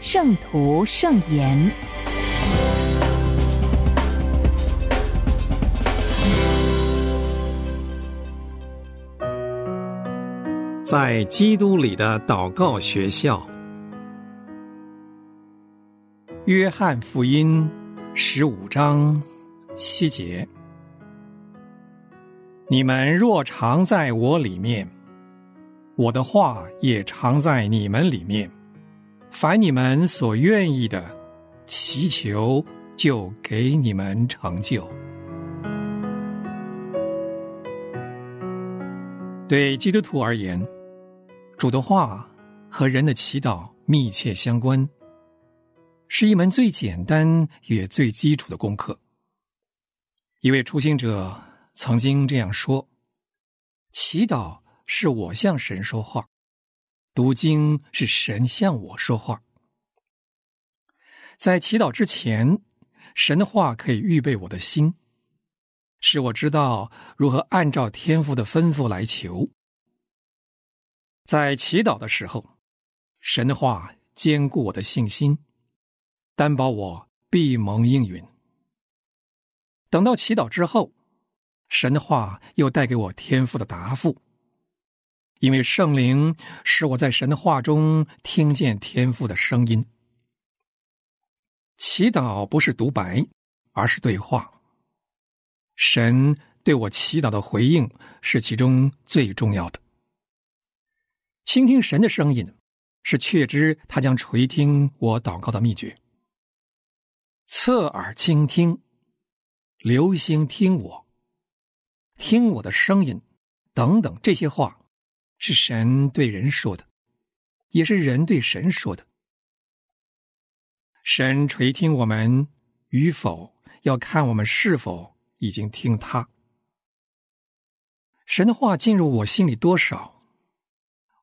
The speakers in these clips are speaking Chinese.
圣徒圣言》。在基督里的祷告学校，《约翰福音》十五章七节：你们若常在我里面，我的话也常在你们里面。凡你们所愿意的，祈求就给你们成就。对基督徒而言，主的话和人的祈祷密切相关，是一门最简单也最基础的功课。一位初心者曾经这样说：“祈祷是我向神说话。”读经是神向我说话，在祈祷之前，神的话可以预备我的心，使我知道如何按照天父的吩咐来求。在祈祷的时候，神的话坚固我的信心，担保我必蒙应允。等到祈祷之后，神的话又带给我天赋的答复。因为圣灵使我在神的话中听见天父的声音。祈祷不是独白，而是对话。神对我祈祷的回应是其中最重要的。倾听神的声音，是确知他将垂听我祷告的秘诀。侧耳倾听，留心听我，听我的声音，等等这些话。是神对人说的，也是人对神说的。神垂听我们与否，要看我们是否已经听他。神的话进入我心里多少，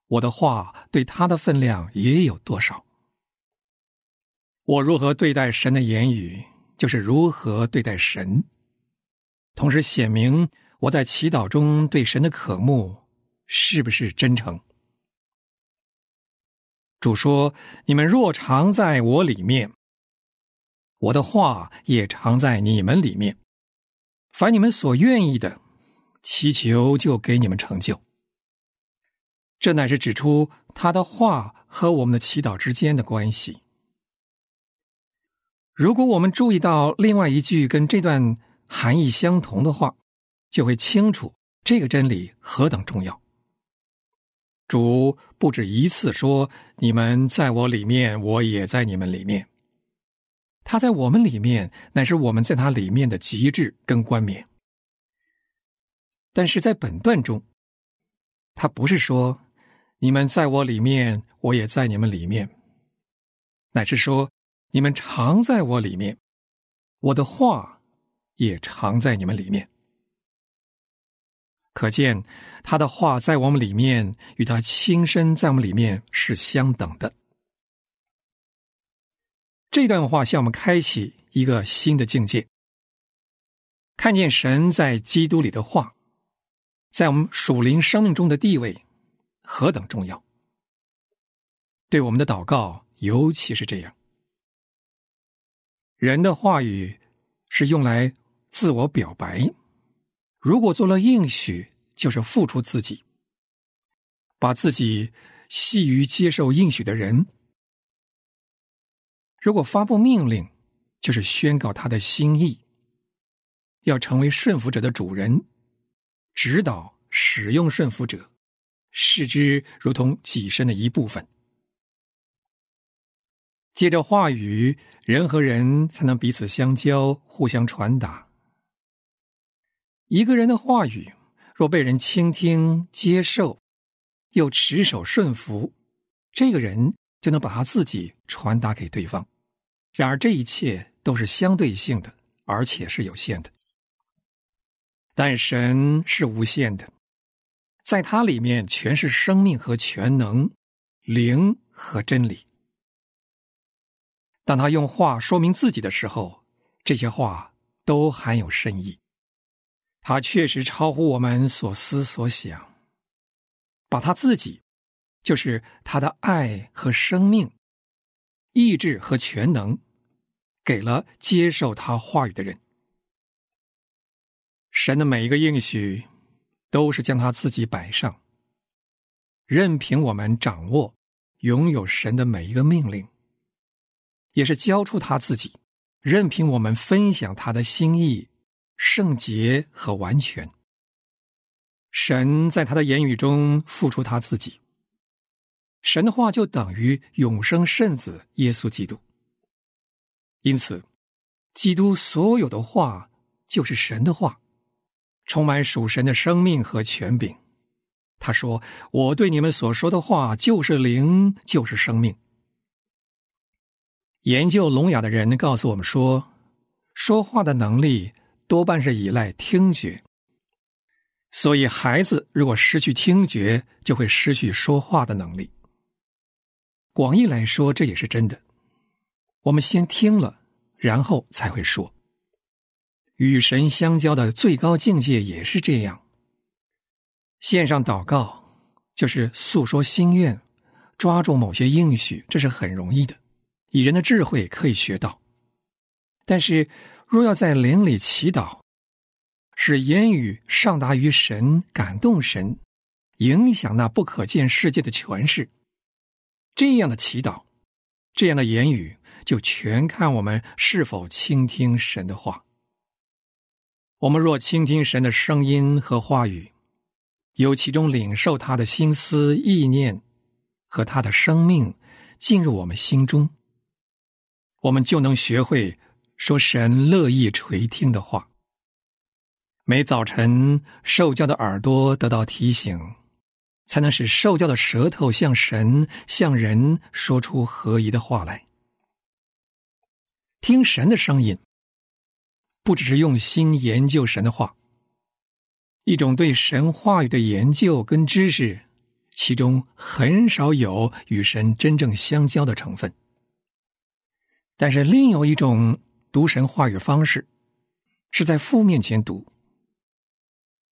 我的话对他的分量也有多少。我如何对待神的言语，就是如何对待神，同时显明我在祈祷中对神的渴慕。是不是真诚？主说：“你们若常在我里面，我的话也常在你们里面。凡你们所愿意的，祈求就给你们成就。”这乃是指出他的话和我们的祈祷之间的关系。如果我们注意到另外一句跟这段含义相同的话，就会清楚这个真理何等重要。主不止一次说：“你们在我里面，我也在你们里面。他在我们里面，乃是我们在他里面的极致跟冠冕。”但是在本段中，他不是说：“你们在我里面，我也在你们里面。”乃是说：“你们常在我里面，我的话也常在你们里面。”可见，他的话在我们里面，与他亲身在我们里面是相等的。这段话向我们开启一个新的境界，看见神在基督里的话，在我们属灵生命中的地位何等重要。对我们的祷告，尤其是这样。人的话语是用来自我表白。如果做了应许，就是付出自己，把自己系于接受应许的人；如果发布命令，就是宣告他的心意，要成为顺服者的主人，指导使用顺服者，视之如同己身的一部分。借着话语，人和人才能彼此相交，互相传达。一个人的话语，若被人倾听、接受，又持守顺服，这个人就能把他自己传达给对方。然而，这一切都是相对性的，而且是有限的。但神是无限的，在他里面全是生命和全能、灵和真理。当他用话说明自己的时候，这些话都含有深意。他确实超乎我们所思所想，把他自己，就是他的爱和生命、意志和全能，给了接受他话语的人。神的每一个应许，都是将他自己摆上，任凭我们掌握、拥有神的每一个命令，也是交出他自己，任凭我们分享他的心意、圣洁和完全。神在他的言语中付出他自己，神的话就等于永生圣子耶稣基督。因此，基督所有的话就是神的话。充满属神的生命和权柄，他说：“我对你们所说的话就是灵，就是生命。”研究聋哑的人告诉我们说，说话的能力多半是依赖听觉，所以孩子如果失去听觉，就会失去说话的能力。广义来说，这也是真的。我们先听了，然后才会说。与神相交的最高境界也是这样。线上祷告就是诉说心愿，抓住某些应许，这是很容易的，以人的智慧可以学到。但是，若要在灵里祈祷，使言语上达于神，感动神，影响那不可见世界的诠释，这样的祈祷，这样的言语，就全看我们是否倾听神的话。我们若倾听神的声音和话语，由其中领受他的心思意念和他的生命进入我们心中，我们就能学会说神乐意垂听的话。每早晨受教的耳朵得到提醒，才能使受教的舌头向神向人说出合宜的话来。听神的声音。不只是用心研究神的话，一种对神话语的研究跟知识，其中很少有与神真正相交的成分。但是另有一种读神话语方式，是在父面前读，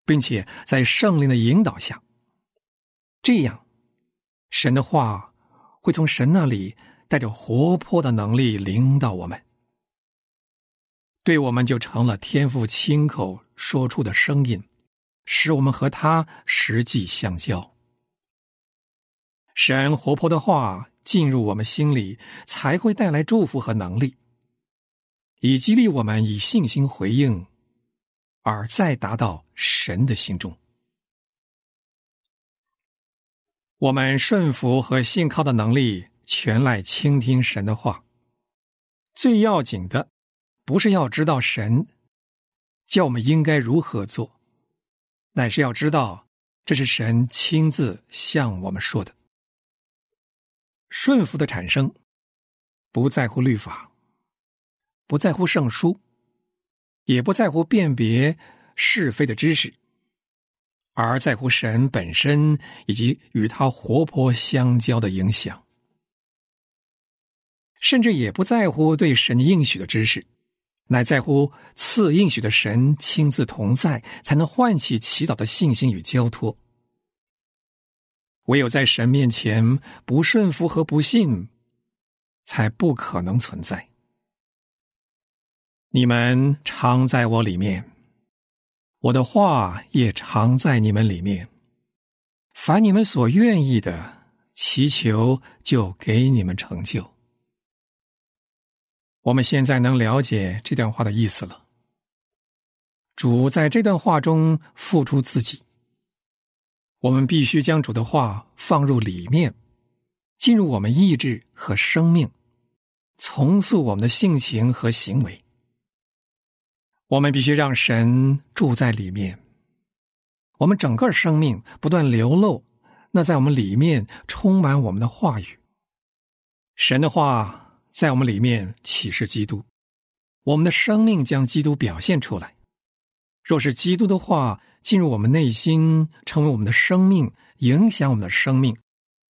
并且在圣灵的引导下，这样神的话会从神那里带着活泼的能力领导我们。对我们就成了天父亲口说出的声音，使我们和他实际相交。神活泼的话进入我们心里，才会带来祝福和能力，以激励我们以信心回应，而再达到神的心中。我们顺服和信靠的能力，全赖倾听神的话。最要紧的。不是要知道神叫我们应该如何做，乃是要知道这是神亲自向我们说的。顺服的产生，不在乎律法，不在乎圣书，也不在乎辨别是非的知识，而在乎神本身以及与他活泼相交的影响，甚至也不在乎对神应许的知识。乃在乎赐应许的神亲自同在，才能唤起祈祷的信心与交托。唯有在神面前不顺服和不信，才不可能存在。你们常在我里面，我的话也常在你们里面。凡你们所愿意的，祈求就给你们成就。我们现在能了解这段话的意思了。主在这段话中付出自己，我们必须将主的话放入里面，进入我们意志和生命，重塑我们的性情和行为。我们必须让神住在里面，我们整个生命不断流露，那在我们里面充满我们的话语。神的话在我们里面启示基督，我们的生命将基督表现出来。若是基督的话进入我们内心，成为我们的生命，影响我们的生命，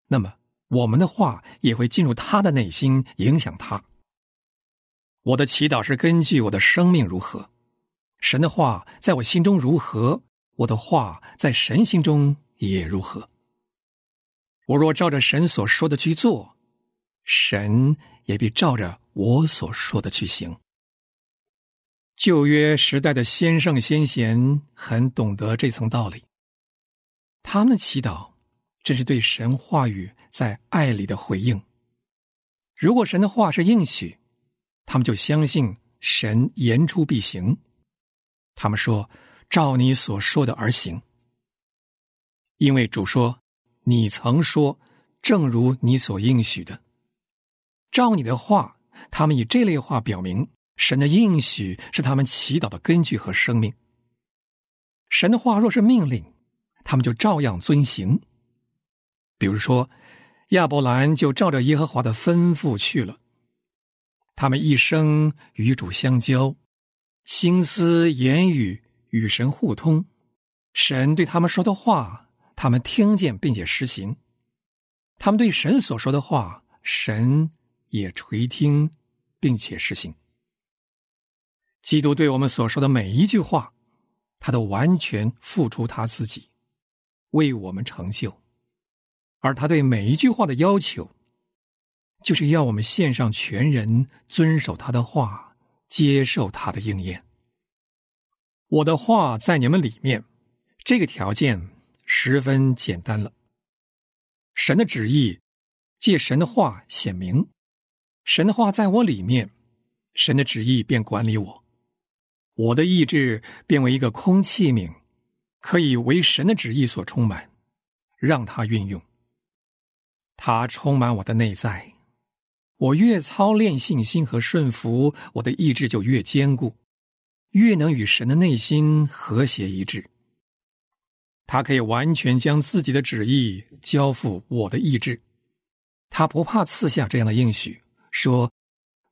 那么我们的话也会进入他的内心，影响他。我的祈祷是根据我的生命如何，神的话在我心中如何，我的话在神心中也如何。我若照着神所说的去做，神也必照着我所说的去行。旧约时代的先圣先贤很懂得这层道理，他们祈祷正是对神话语在爱里的回应。如果神的话是应许。他们就相信神言出必行，他们说：“照你所说的而行。”因为主说：“你曾说，正如你所应许的，照你的话。”他们以这类话表明，神的应许是他们祈祷的根据和生命。神的话若是命令，他们就照样遵行。比如说，亚伯兰就照着耶和华的吩咐去了。他们一生与主相交，心思言语与神互通，神对他们说的话，他们听见并且实行；他们对神所说的话，神也垂听并且实行。基督对我们所说的每一句话，他都完全付出他自己，为我们成就；而他对每一句话的要求。就是要我们献上全人，遵守他的话，接受他的应验。我的话在你们里面，这个条件十分简单了。神的旨意借神的话显明，神的话在我里面，神的旨意便管理我，我的意志变为一个空器皿，可以为神的旨意所充满，让他运用，他充满我的内在。我越操练信心和顺服，我的意志就越坚固，越能与神的内心和谐一致。他可以完全将自己的旨意交付我的意志，他不怕赐下这样的应许，说：“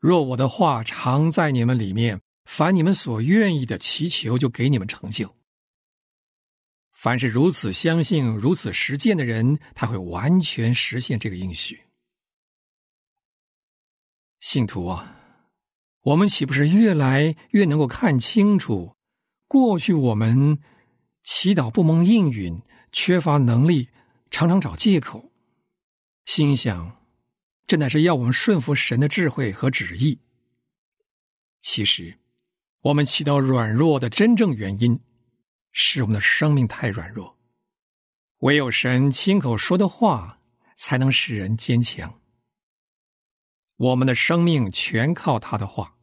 若我的话常在你们里面，凡你们所愿意的祈求，就给你们成就。”凡是如此相信、如此实践的人，他会完全实现这个应许。信徒啊，我们岂不是越来越能够看清楚，过去我们祈祷不蒙应允，缺乏能力，常常找借口，心想这乃是要我们顺服神的智慧和旨意。其实，我们祈祷软弱的真正原因，是我们的生命太软弱，唯有神亲口说的话，才能使人坚强。我们的生命全靠他的话，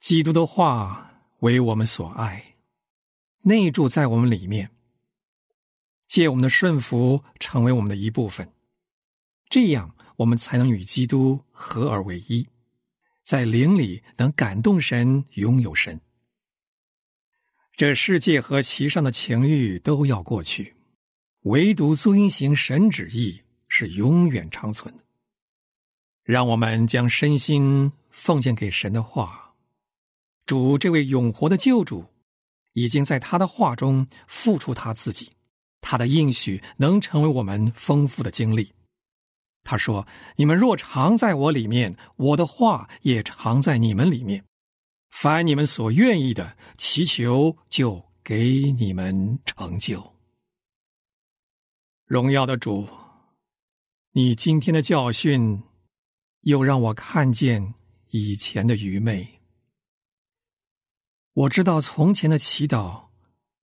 基督的话为我们所爱，内住在我们里面，借我们的顺服成为我们的一部分，这样我们才能与基督合而为一，在灵里能感动神，拥有神。这世界和其上的情欲都要过去，唯独遵行神旨意是永远长存的。让我们将身心奉献给神的话，主这位永活的救主，已经在他的话中付出他自己，他的应许能成为我们丰富的经历。他说：“你们若常在我里面，我的话也常在你们里面。凡你们所愿意的，祈求就给你们成就。”荣耀的主，你今天的教训。又让我看见以前的愚昧。我知道从前的祈祷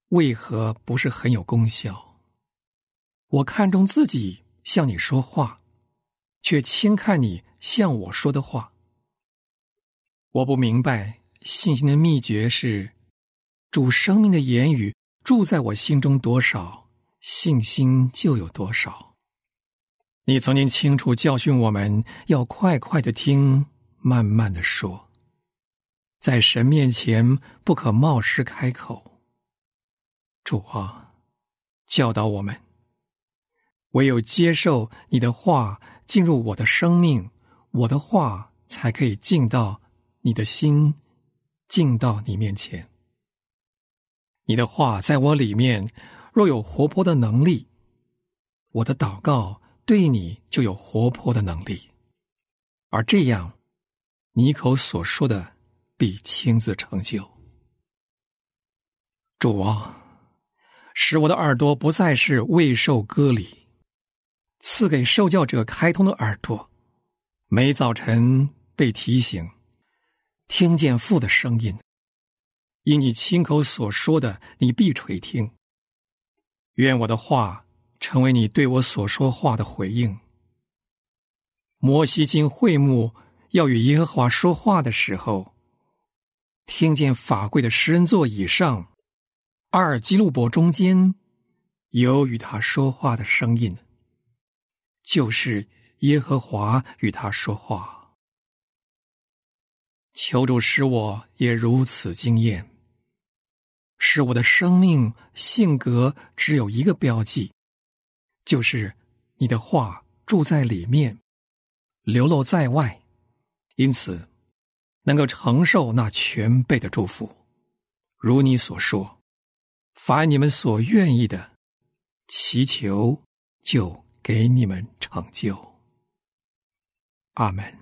为何不是很有功效。我看重自己向你说话，却轻看你向我说的话。我不明白信心的秘诀是：主生命的言语住在我心中多少，信心就有多少。你曾经清楚教训我们要快快的听，慢慢的说，在神面前不可冒失开口。主啊，教导我们，唯有接受你的话进入我的生命，我的话才可以进到你的心，进到你面前。你的话在我里面，若有活泼的能力，我的祷告对你就有活泼的能力，而这样，你口所说的必亲自成就。主啊，使我的耳朵不再是未受割礼，赐给受教者开通的耳朵，每早晨被提醒，听见父的声音。因你亲口所说的，你必垂听。愿我的话成为你对我所说话的回应。摩西经会幕要与耶和华说话的时候，听见法柜的诗人座以上，二基路伯中间有与他说话的声音，就是耶和华与他说话。求主使我也如此惊艳。使我的生命性格只有一个标记，就是你的话住在里面，流露在外，因此能够承受那全备的祝福。如你所说，凡你们所愿意的，祈求就给你们成就。阿门。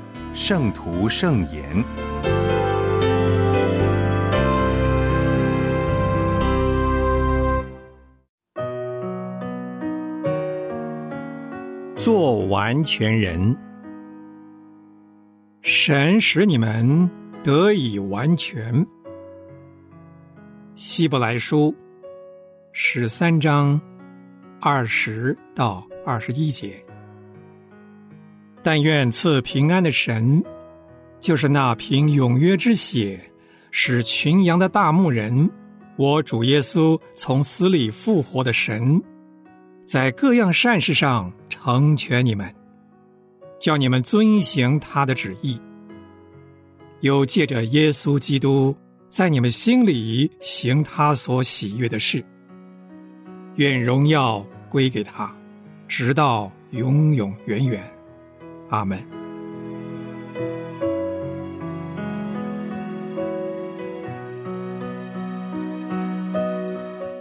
圣徒圣言，做完全人，神使你们得以完全。希伯来书十三章二十到二十一节。但愿赐平安的神，就是那凭永约之血使群羊的大牧人，我主耶稣从死里复活的神，在各样善事上成全你们，叫你们遵行他的旨意，又借着耶稣基督在你们心里行他所喜悦的事。愿荣耀归给他，直到永永远远。阿门。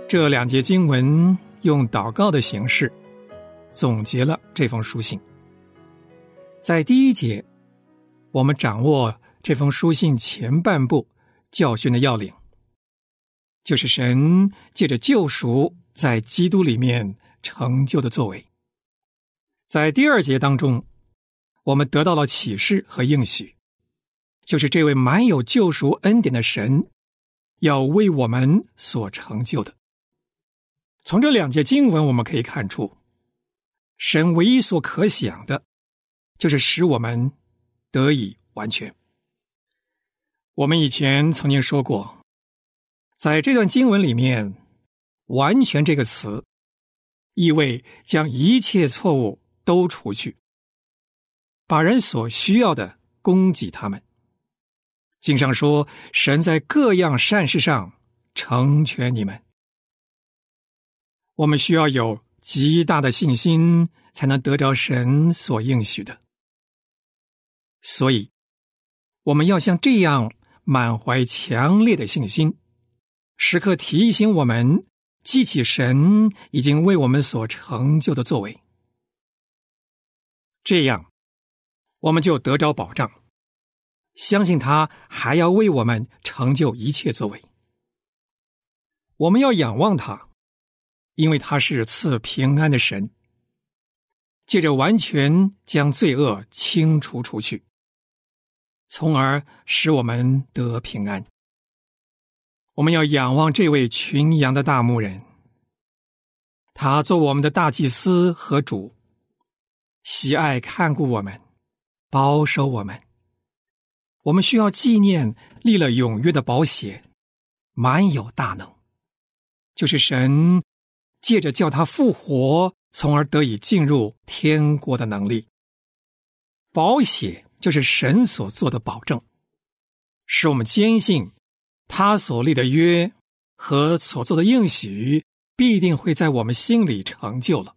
这两节经文用祷告的形式总结了这封书信。在第一节，我们掌握这封书信前半部教训的要领，就是神借着救赎在基督里面成就的作为。在第二节当中。我们得到了启示和应许，就是这位满有救赎恩典的神要为我们所成就的。从这两节经文，我们可以看出，神唯一所可想的，就是使我们得以完全。我们以前曾经说过，在这段经文里面，“完全”这个词，意味将一切错误都除去。把人所需要的供给他们。经上说，神在各样善事上成全你们。我们需要有极大的信心，才能得着神所应许的。所以，我们要像这样满怀强烈的信心，时刻提醒我们，记起神已经为我们所成就的作为。这样。我们就得着保障，相信他还要为我们成就一切作为。我们要仰望他，因为他是赐平安的神，借着完全将罪恶清除出去，从而使我们得平安。我们要仰望这位群羊的大牧人，他做我们的大祭司和主，喜爱看顾我们，保守我们。我们需要纪念立了永约的保险，满有大能，就是神借着叫他复活，从而得以进入天国的能力。保险就是神所做的保证，使我们坚信他所立的约和所做的应许必定会在我们心里成就了。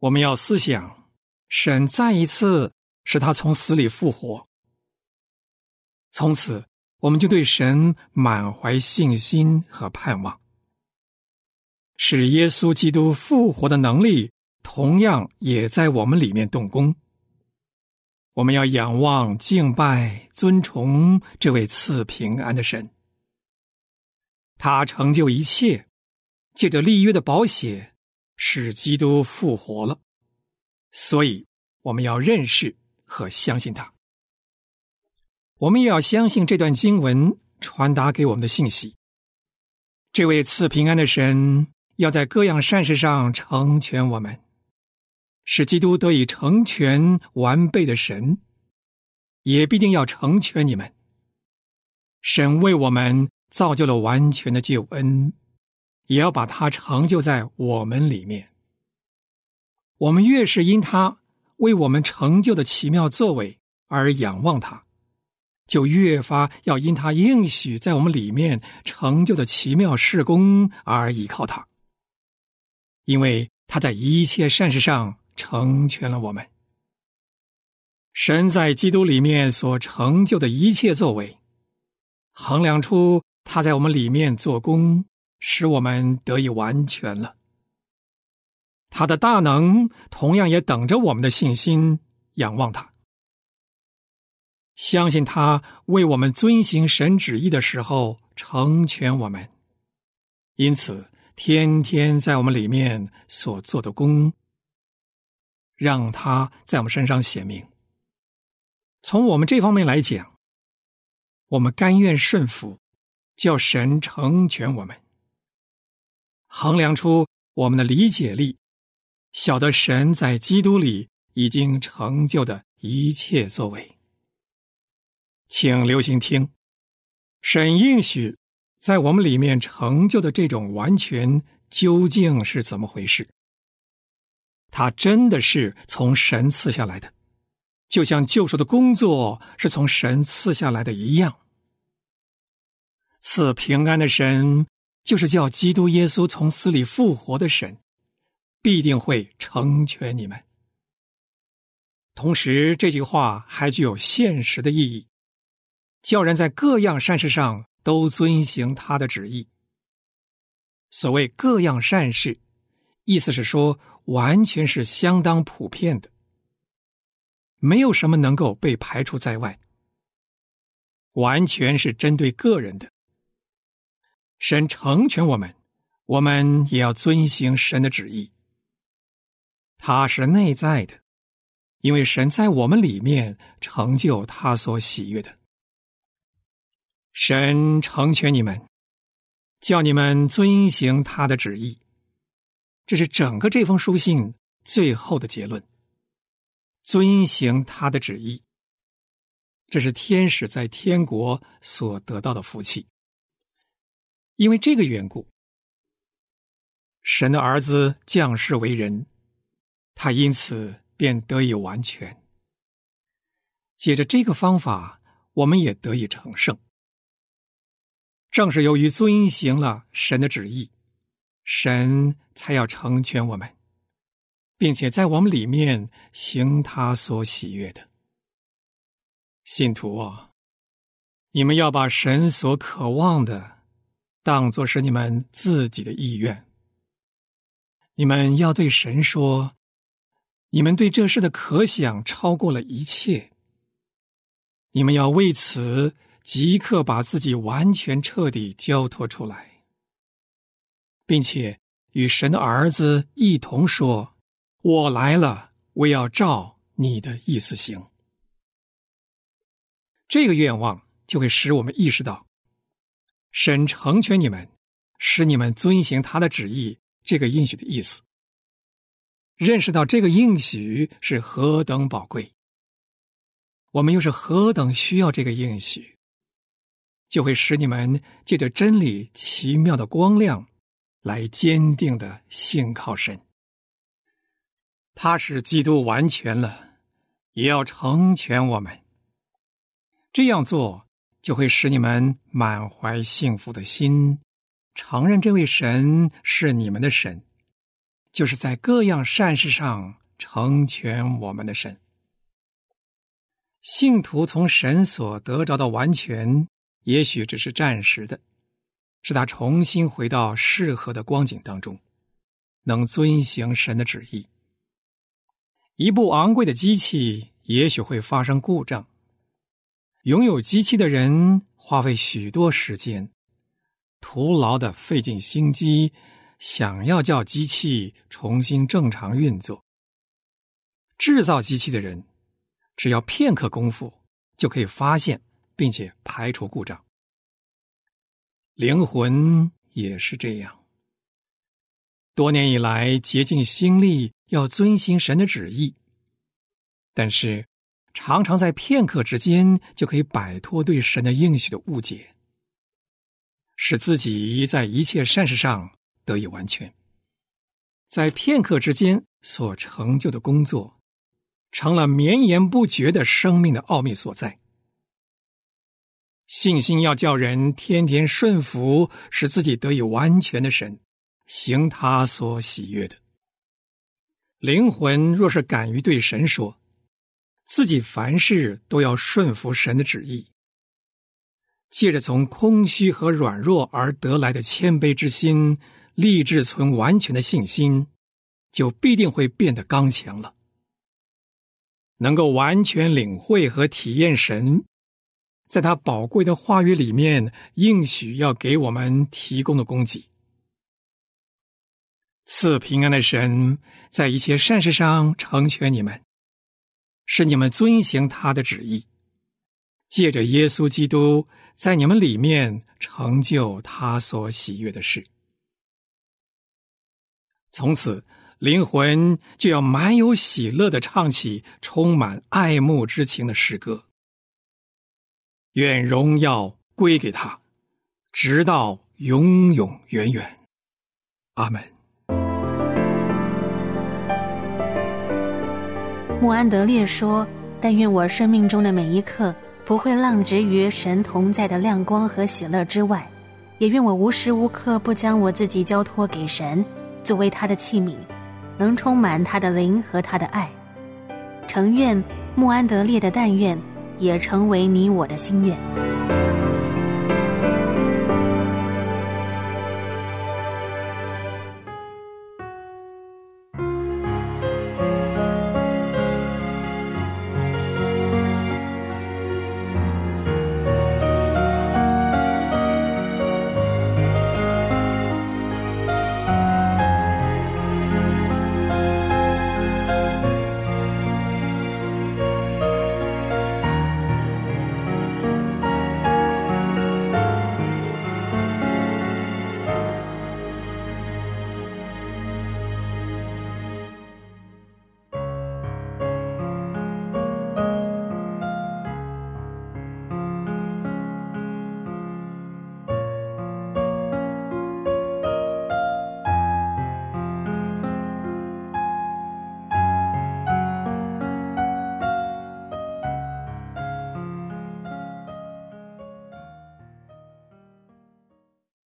我们要思想，神再一次使他从死里复活。从此，我们就对神满怀信心和盼望，使耶稣基督复活的能力同样也在我们里面动工。我们要仰望、敬拜、尊崇这位赐平安的神，他成就一切，借着立约的保险，使基督复活了。所以，我们要认识和相信他。我们也要相信这段经文传达给我们的信息。这位赐平安的神要在各样善事上成全我们，使基督得以成全完备的神，也必定要成全你们。神为我们造就了完全的救恩，也要把它成就在我们里面。我们越是因他为我们成就的奇妙作为而仰望他。就越发要因他应许在我们里面成就的奇妙事工而依靠他，因为他在一切善事上成全了我们。神在基督里面所成就的一切作为，衡量出他在我们里面做工，使我们得以完全了。他的大能同样也等着我们的信心，仰望他。相信他为我们遵行神旨意的时候成全我们，因此天天在我们里面所做的功，让他在我们身上显明。从我们这方面来讲，我们甘愿顺服，叫神成全我们。衡量出我们的理解力，晓得神在基督里已经成就的一切作为。请留心听，神应许在我们里面成就的这种完全究竟是怎么回事？它真的是从神赐下来的，就像救赎的工作是从神赐下来的一样。赐平安的神，就是叫基督耶稣从死里复活的神，必定会成全你们。同时，这句话还具有现实的意义。叫人在各样善事上都遵行他的旨意。所谓各样善事，意思是说，完全是相当普遍的，没有什么能够被排除在外，完全是针对个人的。神成全我们，我们也要遵行神的旨意。他是内在的，因为神在我们里面成就他所喜悦的。神成全你们，叫你们遵行他的旨意，这是整个这封书信最后的结论。遵行他的旨意，这是天使在天国所得到的福气。因为这个缘故，神的儿子降世为人，他因此便得以完全。借着这个方法，我们也得以成圣。正是由于遵行了神的旨意，神才要成全我们，并且在我们里面行他所喜悦的。信徒啊，你们要把神所渴望的当作是你们自己的意愿。你们要对神说，你们对这事的可想超过了一切。你们要为此。即刻把自己完全彻底交托出来，并且与神的儿子一同说：“我来了，我要照你的意思行。”这个愿望就会使我们意识到，神成全你们，使你们遵行他的旨意，这个应许的意思，认识到这个应许是何等宝贵，我们又是何等需要这个应许，就会使你们借着真理奇妙的光亮，来坚定的信靠神。他使基督完全了，也要成全我们。这样做就会使你们满怀幸福的心。承认这位神是你们的神，就是在各样善事上成全我们的神。信徒从神所得着的完全，也许只是暂时的，使他重新回到适合的光景当中，能遵行神的旨意。一部昂贵的机器也许会发生故障，拥有机器的人花费许多时间。徒劳的费尽心机，想要叫机器重新正常运作。制造机器的人，只要片刻功夫，就可以发现并且排除故障。灵魂也是这样。多年以来，竭尽心力要遵行神的旨意，但是常常在片刻之间就可以摆脱对神的应许的误解。使自己在一切善事上得以完全，在片刻之间所成就的工作，成了绵延不绝的生命的奥秘所在。信心要叫人天天顺服，使自己得以完全的神，行他所喜悦的。灵魂若是敢于对神说，自己凡事都要顺服神的旨意。借着从空虚和软弱而得来的谦卑之心，立志存完全的信心，就必定会变得刚强了。能够完全领会和体验神，在他宝贵的话语里面应许要给我们提供的供给。赐平安的神，在一切善事上成全你们，使你们遵行他的旨意。借着耶稣基督，在你们里面成就他所喜悦的事。从此，灵魂就要满有喜乐的唱起充满爱慕之情的诗歌。愿荣耀归给他，直到永永远远。阿门。穆安德烈说：“但愿我生命中的每一刻。”不会浪掷于神同在的亮光和喜乐之外，也愿我无时无刻不将我自己交托给神，作为他的器皿，能充满他的灵和他的爱。诚愿穆安德烈的但愿，也成为你我的心愿。